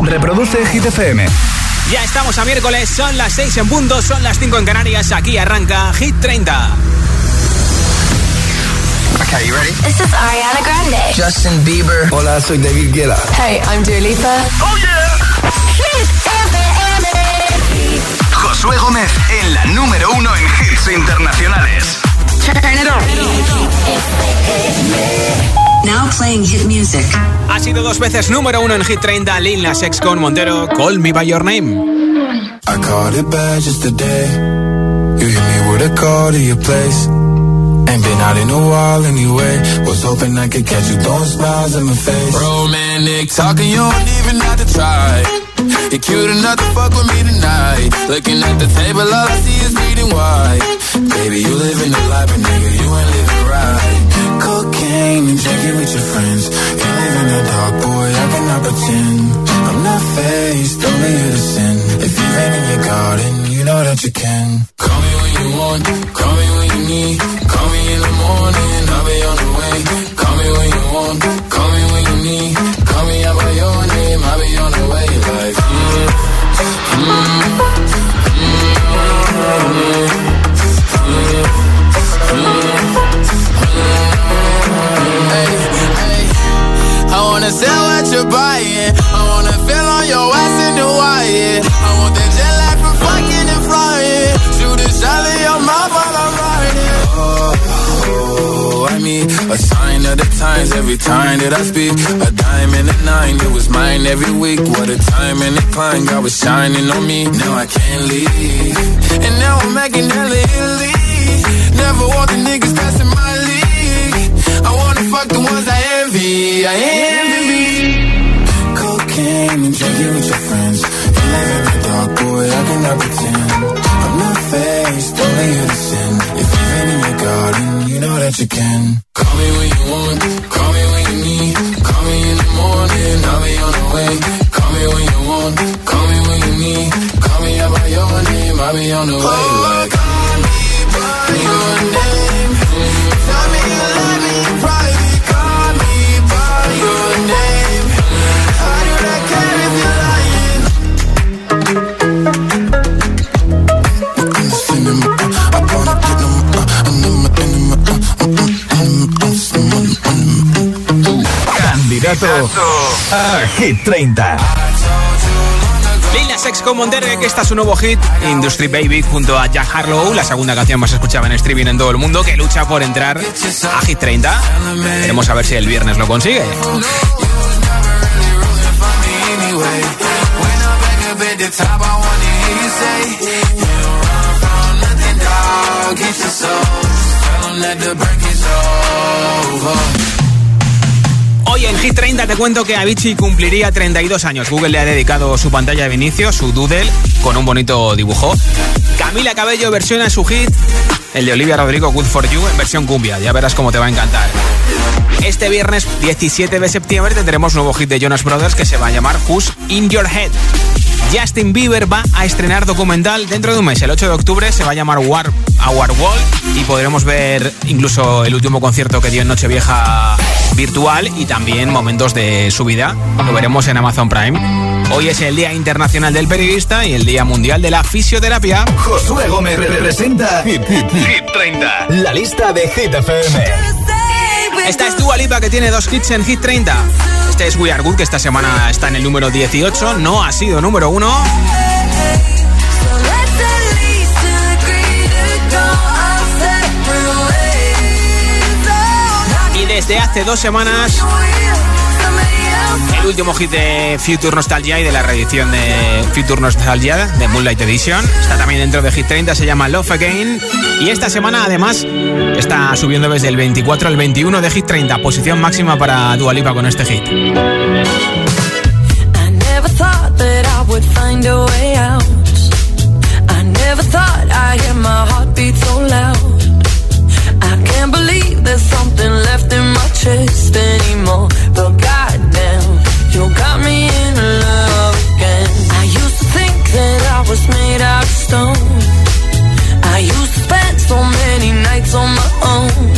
Reproduce Hit FM. Ya estamos a miércoles, son las 6 en punto, son las 5 en Canarias. Aquí arranca Hit 30. Okay, you ready? This is Ariana Grande. Justin Bieber. Hola, soy David Guetta. Hey, I'm Dua Lipa. Oh yeah. Hit FM. Josué Gómez en la número uno en hits internacionales. Turn it on. Now playing hit music. Ha sido dos veces número uno en Hit 30, Lil Nas X con Montero, Call Me By Your Name. I caught it bad just today. You hit me with a call to your place. Ain't been out in a while anyway. Was hoping I could catch you throwing smiles in my face. Romantic talking, you don't even have to try. You're cute enough to fuck with me tonight. Looking at the table, all I see is bleeding white. Baby, you living the life, but nigga, you ain't living right. Cocaine and drinking with your friends. You live in the dark, boy, I cannot pretend. I'm not faced, only you to sin. If you've in your garden, you know that you can. Call me when you want, call me when you need. Call me in the morning, I'll be on the way. Times every time that I speak. A diamond and a nine, it was mine every week. What a time and a climb, God was shining on me. Now I can't leave. And now I'm making hella Italy. Never want the niggas in my league. I wanna fuck the ones I envy. I envy. Cocaine and drinking with your friends. You live in the dark, boy, I cannot pretend. I'm not faced, only sin. If you've in your garden, you know that you can. Hit 30. Lil Nas X con Montero, que está su nuevo hit, Industry Baby, junto a Jack Harlow, la segunda canción más escuchada en streaming en todo el mundo, que lucha por entrar a Hit 30. Veremos a ver si el viernes lo consigue. Hoy en Hit 30 te cuento que Avicii cumpliría 32 años. Google le ha dedicado su pantalla de inicio, su doodle, con un bonito dibujo. Camila Cabello versiona su hit, el de Olivia Rodrigo, Good For You, en versión cumbia. Ya verás cómo te va a encantar. Este viernes 17 de septiembre tendremos nuevo hit de Jonas Brothers que se va a llamar Who's In Your Head. Justin Bieber va a estrenar documental dentro de un mes. El 8 de octubre se va a llamar War, Our Wall y podremos ver incluso el último concierto que dio en Nochevieja virtual y también momentos de su vida. Lo veremos en Amazon Prime. Hoy es el Día Internacional del Periodista y el Día Mundial de la Fisioterapia. Josué Gómez representa Hit, Hit, Hit 30. La lista de Hit FM. Esta es Dua Lipa que tiene dos hits en Hit 30. Este es We Are Good que esta semana está en el número 18. No ha sido número 1. Desde hace dos semanas el último hit de Future Nostalgia y de la reedición de Future Nostalgia de Moonlight Edition. Está también dentro de Hit 30, se llama Love Again. Y esta semana además está subiendo desde el 24 al 21 de Hit 30, posición máxima para Dua Lipa con este hit. There's something left in my chest anymore. But goddamn, you got me in love again. I used to think that I was made out of stone. I used to spend so many nights on my own.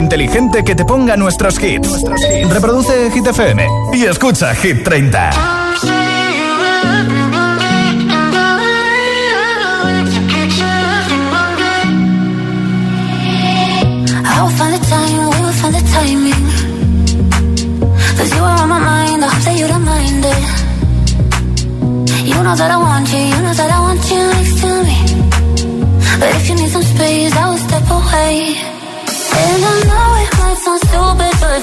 inteligente que te ponga nuestros hits. Reproduce Hit FM y escucha Hit 30. I will find the time, we will find the timing. Cause you are on my mind, I hope that you don't mind it. You know that I want you, you know that I want you next to me. But if you need some space, I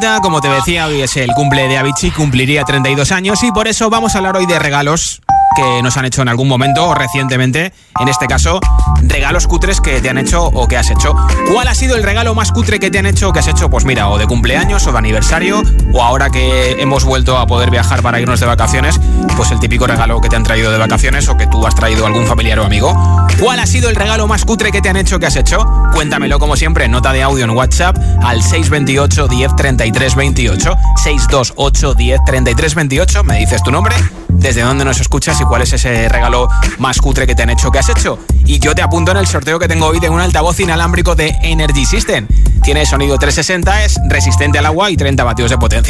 30, como te decía, hoy es el cumple de Avicii, cumpliría 32 años y por eso vamos a hablar hoy de regalos que nos han hecho en algún momento o recientemente, en este caso, regalos cutres que te han hecho o que has hecho. ¿Cuál ha sido el regalo más cutre que te han hecho o que has hecho? Pues mira, o de cumpleaños o de aniversario, o ahora que hemos vuelto a poder viajar para irnos de vacaciones, pues el típico regalo que te han traído de vacaciones o que tú has traído a algún familiar o amigo. ¿Cuál ha sido el regalo más cutre que te han hecho que has hecho? Cuéntamelo como siempre nota de audio en WhatsApp al 628 10 33 28 628 10 33 28. Me dices tu nombre, desde dónde nos escuchas y cuál es ese regalo más cutre que te han hecho que has hecho. Y yo te apunto en el sorteo que tengo hoy de un altavoz inalámbrico de Energy System. Tiene sonido 360, es resistente al agua y 30 vatios de potencia.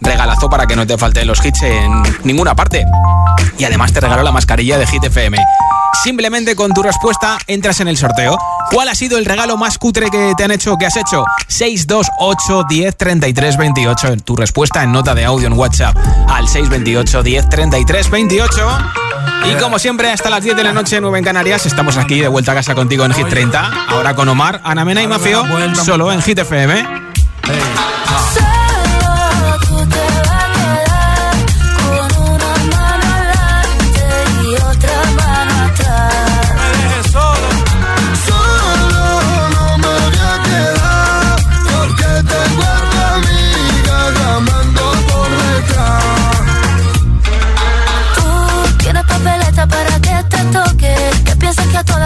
Regalazo para que no te falten los hits en ninguna parte. Y además te regalo la mascarilla de Hit FM. Simplemente con tu respuesta entras en el sorteo. ¿Cuál ha sido el regalo más cutre que te han hecho o que has hecho? 628 10 33 28. Tu respuesta en nota de audio en WhatsApp al 628 10 33 28. Y como siempre, hasta las 10 de la noche, 9 en Canarias, estamos aquí de vuelta a casa contigo en Hit 30. Ahora con Omar, Ana Mena y Mafio, solo en Hit FM. Solo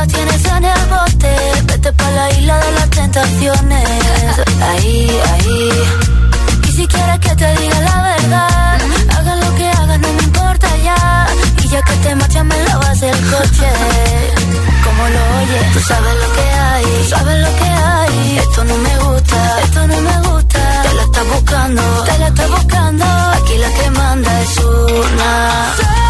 tienes en el bote. Vete pa' la isla de las tentaciones. Ahí, ahí. Y si quieres que te diga la verdad, haga lo que hagas, no me importa ya. Y ya que te marchas, me lavas el coche. Como lo oyes, tú sabes lo que hay, tú sabes lo que hay. Esto no me gusta, esto no me gusta. Te la estás buscando, te la estás buscando. Aquí la que manda es una.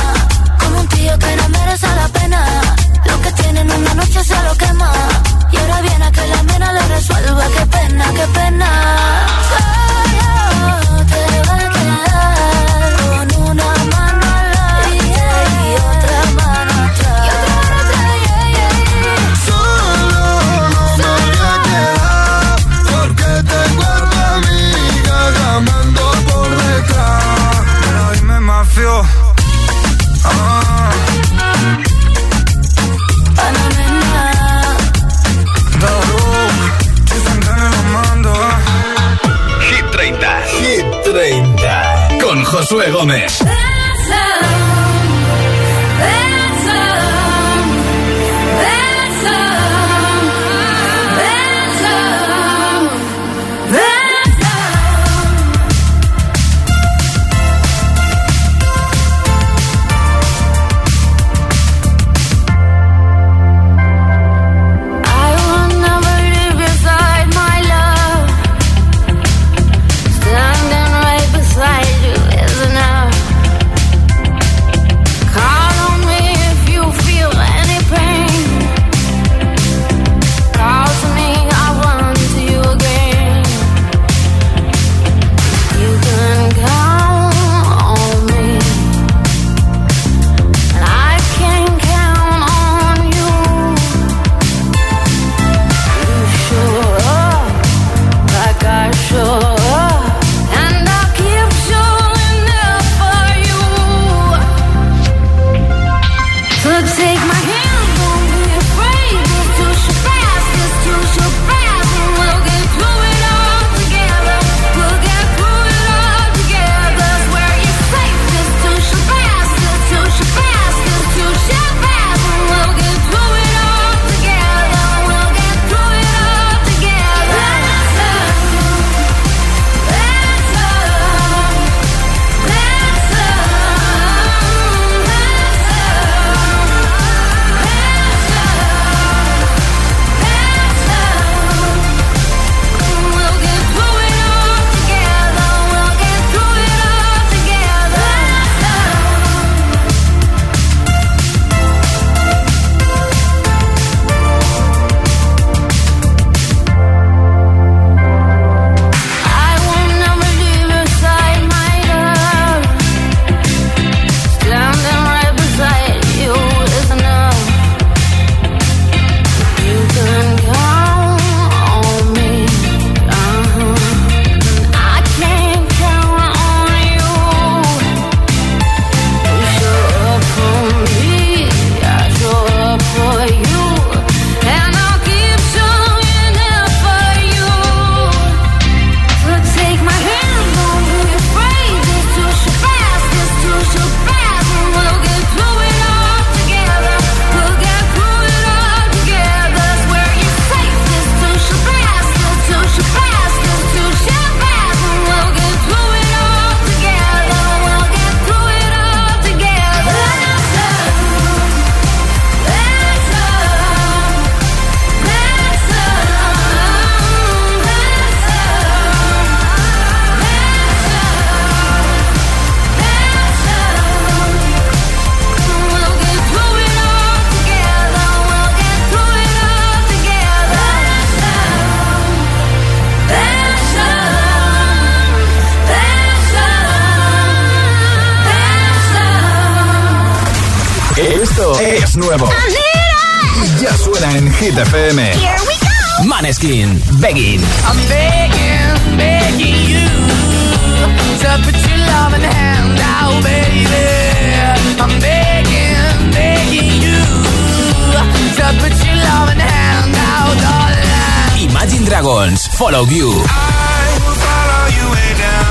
un tío que no merece la pena. Lo que tiene en una noche se lo quema. Y ahora viene a que la mena le resuelva. Qué pena, qué pena. Solo te va Gómez. Hit FM. Here we go. Maneskin, Begging. I'm begging, begging you to put your loving hand out, baby. I'm begging, begging you to put your loving hand out, darling. Imagine Dragons, Follow You. I will follow you way down,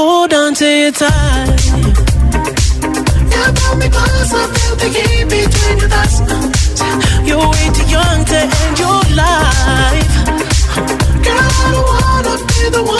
Hold on to you tight. Yeah, pull me closer. Feel the heat between your thighs. You're way too young to end your life. Girl, I don't wanna be the one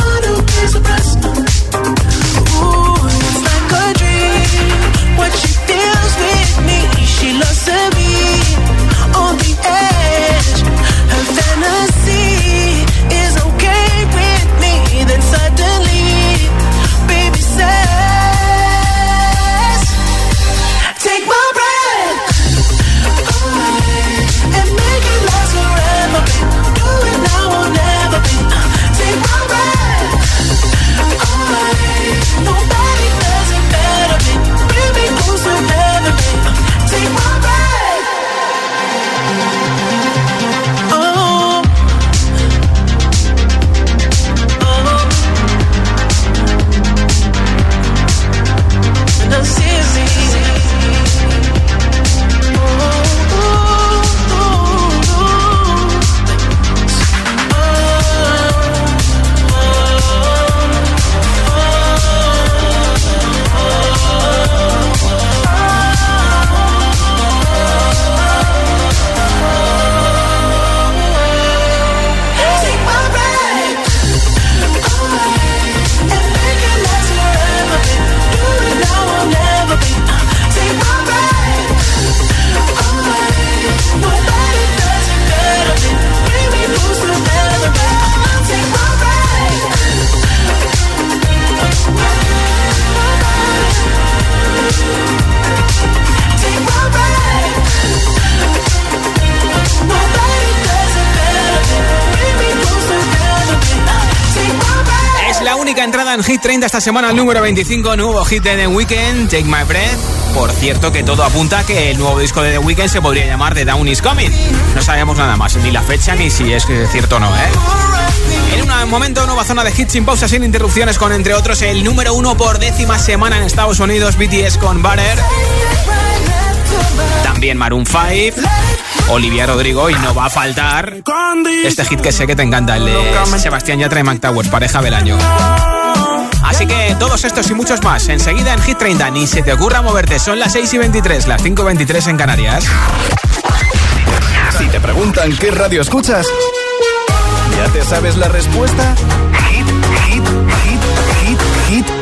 única entrada en Hit 30 esta semana, el número 25, nuevo hit de The Weeknd, Take My Breath. Por cierto, que todo apunta que el nuevo disco de The Weeknd se podría llamar The Down Is Coming. No sabemos nada más, ni la fecha ni si es cierto o no, ¿eh? En un momento, nueva zona de hits sin pausa, sin interrupciones, con entre otros el número uno por décima semana en Estados Unidos, BTS con Butter. También Maroon 5, Olivia Rodrigo y no va a faltar este hit que sé que te encanta, el de Sebastián Yatra y Mac Towers, pareja del año. Así que todos estos y muchos más, enseguida en Hit 30, ni se te ocurra moverte, son las 6 y 23, las 5 y 23 en Canarias. Si te preguntan qué radio escuchas, ¿ya te sabes la respuesta?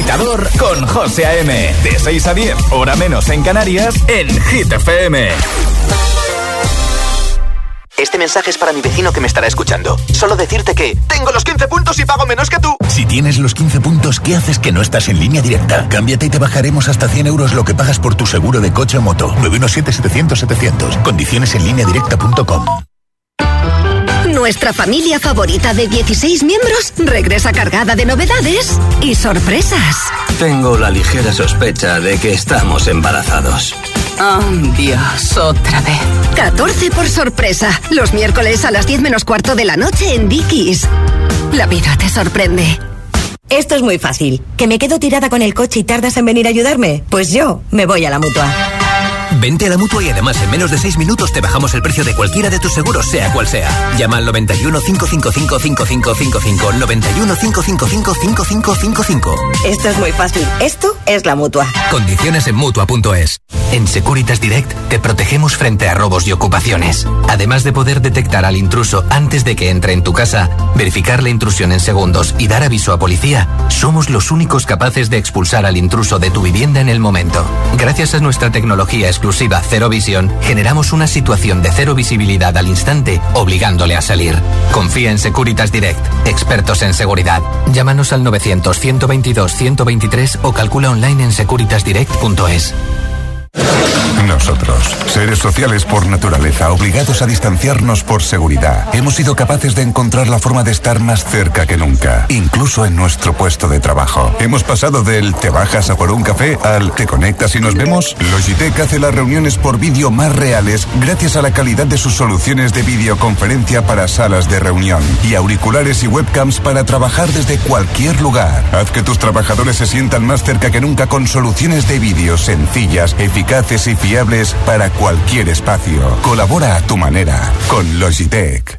agitador con José A.M. De 6 a 10, hora menos en Canarias, en Hit FM. Este mensaje es para mi vecino que me estará escuchando. Solo decirte que tengo los 15 puntos y pago menos que tú. Si tienes los 15 puntos, ¿qué haces que no estás en línea directa? Cámbiate y te bajaremos hasta 100 euros lo que pagas por tu seguro de coche o moto. 917-700-700. Condiciones en línea directa.com. Nuestra familia favorita de 16 miembros regresa cargada de novedades y sorpresas. Tengo la ligera sospecha de que estamos embarazados. Oh, Dios, otra vez. 14 por sorpresa. Los miércoles a las 10 menos cuarto de la noche en Dickies. La vida te sorprende. Esto es muy fácil. ¿Que me quedo tirada con el coche y tardas en venir a ayudarme? Pues yo me voy a la mutua. Vente a la mutua y además en menos de 6 minutos te bajamos el precio de cualquiera de tus seguros, sea cual sea. Llama al 91 555 5555. 91 555 5555. Esto es muy fácil. Esto es la mutua. Condiciones en mutua.es. En Securitas Direct te protegemos frente a robos y ocupaciones. Además de poder detectar al intruso antes de que entre en tu casa, verificar la intrusión en segundos y dar aviso a policía, somos los únicos capaces de expulsar al intruso de tu vivienda en el momento. Gracias a nuestra tecnología exclusiva Cero Visión, generamos una situación de cero visibilidad al instante, obligándole a salir. Confía en Securitas Direct, expertos en seguridad. Llámanos al 900 122 123 o calcula online en securitasdirect.es. Nosotros, seres sociales por naturaleza, obligados a distanciarnos por seguridad, hemos sido capaces de encontrar la forma de estar más cerca que nunca, incluso en nuestro puesto de trabajo. Hemos pasado del te bajas a por un café al te conectas y nos vemos. Logitech hace las reuniones por vídeo más reales gracias a la calidad de sus soluciones de videoconferencia para salas de reunión y auriculares y webcams para trabajar desde cualquier lugar. Haz que tus trabajadores se sientan más cerca que nunca con soluciones de vídeo sencillas, eficaces y fiables para cualquier espacio. Colabora a tu manera con Logitech.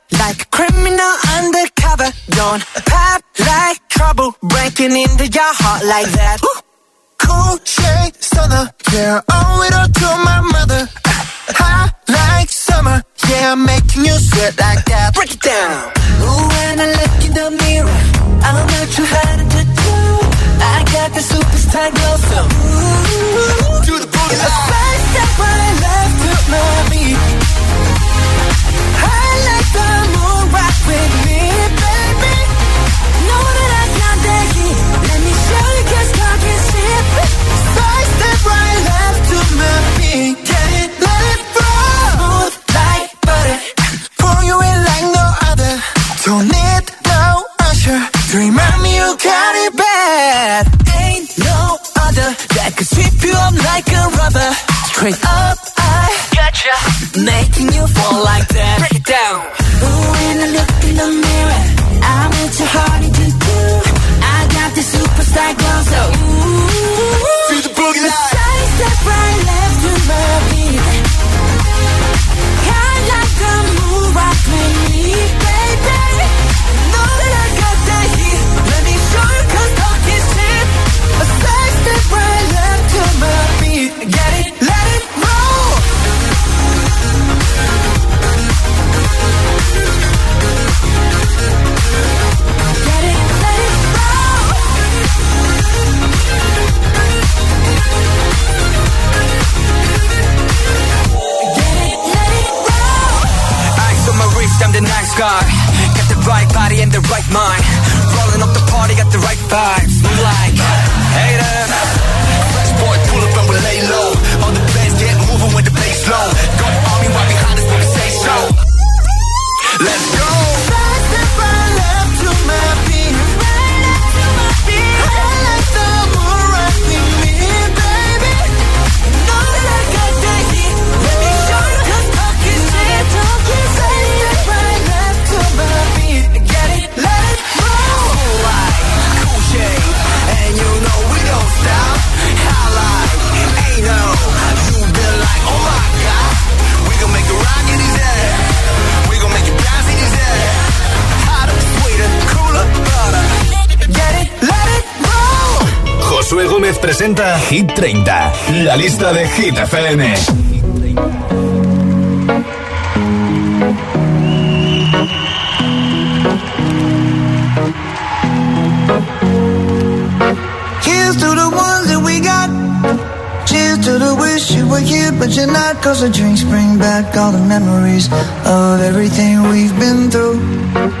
like a criminal undercover. Don't pop like trouble, breaking into your heart like that. Cool shade stunner, yeah, owe it all to my mother. Hot like summer, yeah, I'm making you sweat like that. Break it down. Ooh, when I look in the mirror, I'm not too hard to do. I got the superstar glow, so ooh, do the booty. Step. I like the baby. Know that I step left to my beat. Get it, let it roll. Smooth like butter. Straight up, I. Making you fall like that. Break it down. Ooh, when I look in the mirror, Hit 30, la lista de Hit FM. Here's to the ones that we got. Cheers to the wish you were here, but you're not. Cause the drinks bring back all the memories of everything we've been through.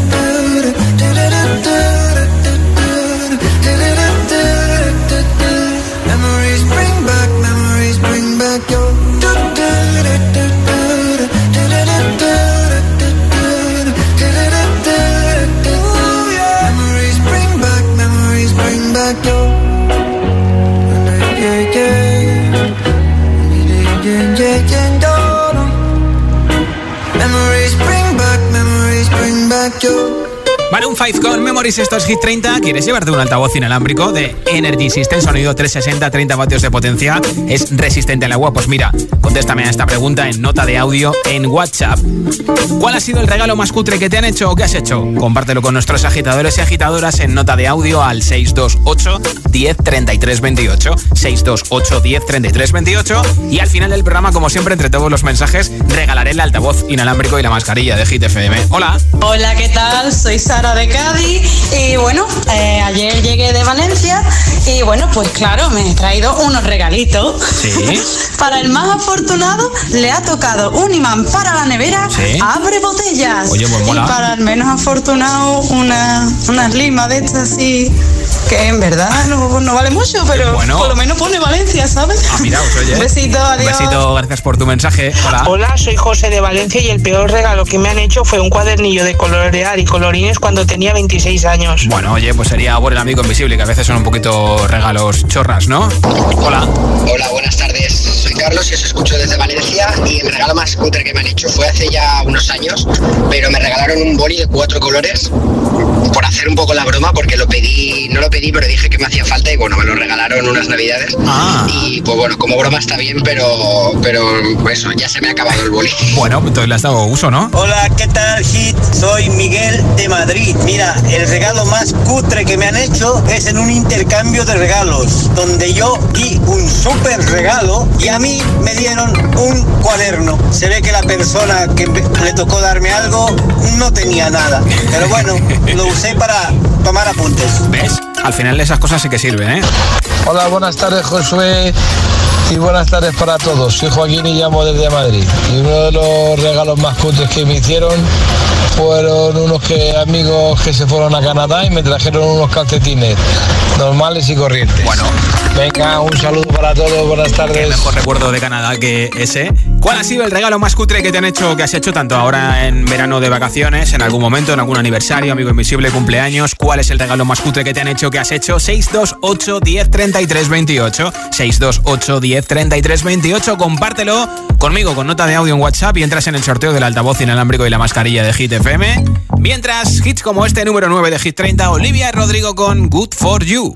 5 con Memories, esto es Hit 30. ¿Quieres llevarte un altavoz inalámbrico de Energy System, sonido 360, 30 vatios de potencia? ¿Es resistente al agua? Pues mira, contéstame a esta pregunta en nota de audio en WhatsApp. ¿Cuál ha sido el regalo más cutre que te han hecho o que has hecho? Compártelo con nuestros agitadores y agitadoras en nota de audio al 628 10 33 28. 628 10 33 28. Y al final del programa, como siempre, entre todos los mensajes, regalaré el altavoz inalámbrico y la mascarilla de Hit FM. Hola. Hola, ¿qué tal? Soy Sara de Cádiz y bueno, eh, ayer llegué de Valencia y bueno, pues claro, me he traído unos regalitos. Sí. Para el más afortunado le ha tocado un imán para la nevera, Sí. abre botellas. Oye, pues mola. Y para el menos afortunado una, unas limas de estas así que en verdad no, no vale mucho, pero Bueno. por lo menos pone Valencia, ¿sabes? Ah, mira, pues oye. Un besito, Un adiós. besito, gracias por tu mensaje. Hola. Hola, soy José de Valencia y el peor regalo que me han hecho fue un cuadernillo de colorear y colorines cuando tenía 26 años. Bueno, oye, pues sería por el amigo invisible, que a veces son un poquito regalos chorras, ¿no? Hola. Hola, buenas tardes. Soy Carlos y os escucho desde Valencia y el regalo más cutre que me han hecho fue hace ya unos años, pero me regalaron un boli de cuatro colores por hacer un poco la broma porque lo pedí, no lo pedí, pero dije que me hacía falta y bueno, me lo regalaron unas navidades. Y pues bueno, como broma está bien, pero, pero eso, ya se me ha acabado el boli. Bueno, entonces le has dado uso, ¿no? Hola, ¿qué tal, Hit? Soy Miguel de Madrid. Mira, el regalo más cutre que me han hecho es en un intercambio de regalos, donde yo di un súper regalo y a mí me dieron un cuaderno. Se ve que la persona que me- le tocó darme algo no tenía nada. Pero bueno, lo usé para tomar apuntes. ¿Ves? Al final esas cosas sí que sirven, ¿eh? Hola, buenas tardes Josué y buenas tardes para todos. Soy Joaquín y llamo desde Madrid. Y uno de los regalos más cutres que me hicieron fueron unos que, amigos que se fueron a Canadá y me trajeron unos calcetines normales y corrientes. Bueno. Venga, un saludo para todos, buenas tardes. mejor recuerdo de Canadá que ese. ¿Cuál ha sido el regalo más cutre que te han hecho, que has hecho tanto ahora en verano de vacaciones, en algún momento, en algún aniversario, amigo invisible, cumpleaños? ¿Cuál es el regalo más cutre que te han hecho, que has hecho? 628 10 33 28. 628 10 33 28. Compártelo conmigo con nota de audio en WhatsApp y entras en el sorteo del altavoz inalámbrico y la mascarilla de Hit FM. Mientras, hits como este número 9 de Hit 30, Olivia Rodrigo con Good for You.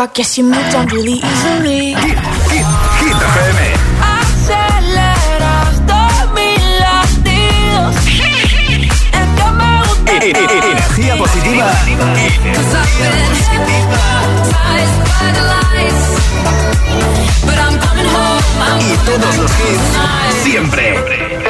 I guess you moved on really easily. Hit, hit, hit FM. Aceleras mis latidos. Es que me gusta. Energía positiva. Y todos los hits. Siempre.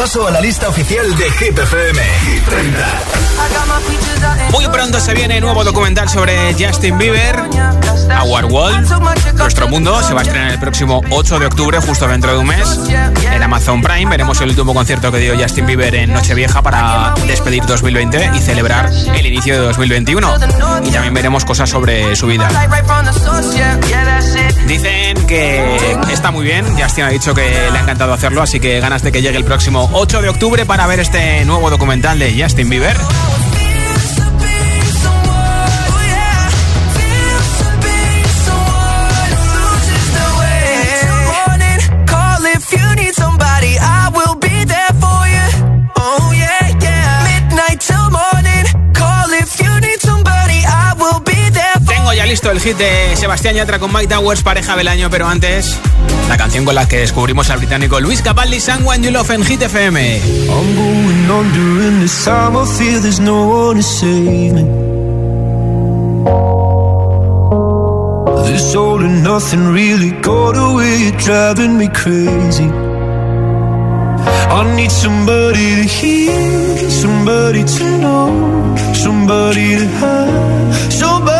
Repaso a la lista oficial de Hit. Muy pronto se viene nuevo documental sobre Justin Bieber, Our World, Nuestro Mundo. Se va a estrenar el próximo 8 de octubre, justo dentro de un mes, en Amazon Prime. Veremos el último concierto que dio Justin Bieber en Nochevieja para despedir 2020 y celebrar el inicio de 2021. Y también veremos cosas sobre su vida. Dicen que está muy bien. Justin ha dicho que le ha encantado hacerlo, así que ganas de que llegue el próximo 8 de octubre para ver este nuevo documental de Justin Bieber. El hit de Sebastián Yatra con Mike Towers, pareja del año, pero antes la canción con la que descubrimos al británico Luis Capaldi, Someone You Love en Hit FM. I'm going on there's no one. This all and nothing really got away, driving me crazy. I need somebody to hear, somebody to know, somebody to have, somebody.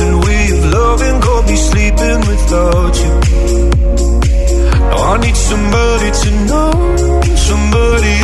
Nothing of loving got me sleeping without you. Now I need somebody to know, somebody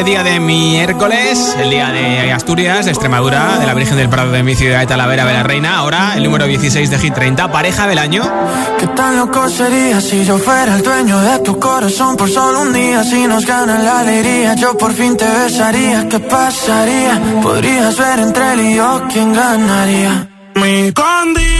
Este día de miércoles, el día de Asturias, de Extremadura, de la Virgen del Prado de mi ciudad de Talavera de la Reina, ahora el número 16 de Hit 30, pareja del año. ¿Qué tan loco sería si yo fuera el dueño de tu corazón por solo un día? Si nos gana la alegría, yo por fin te besaría. ¿Qué pasaría? Podrías ver entre él y yo quién ganaría. Mi condición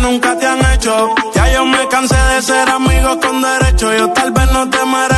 nunca te han hecho. Ya yo me cansé de ser amigos con derecho. Yo tal vez no te merezco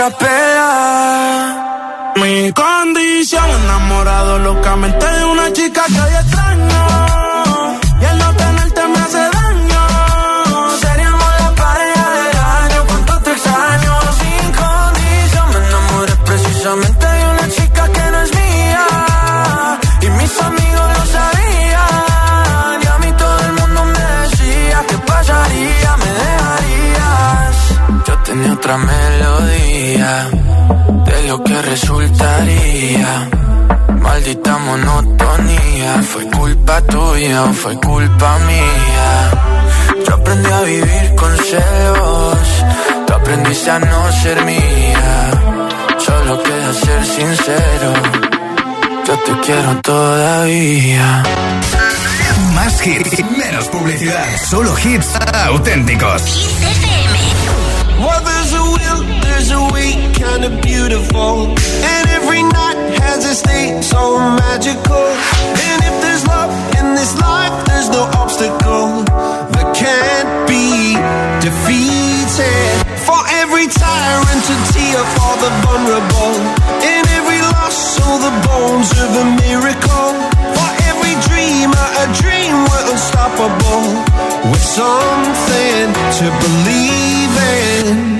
capela. Mi condición, enamorado locamente te resultaría. Maldita monotonía, fue culpa tuya o fue culpa mía. Yo aprendí a vivir con celos, tú aprendiste a no ser mía. Solo queda ser sincero, yo te quiero todavía. Más hits, menos publicidad, solo hits auténticos. kind of beautiful. And every night has a state so magical. And if there's love in this life, there's no obstacle that can't be defeated. For every tyrant to tear for the vulnerable. In every loss, all the bones of a miracle. For every dreamer, a dream we're unstoppable. With something to believe in.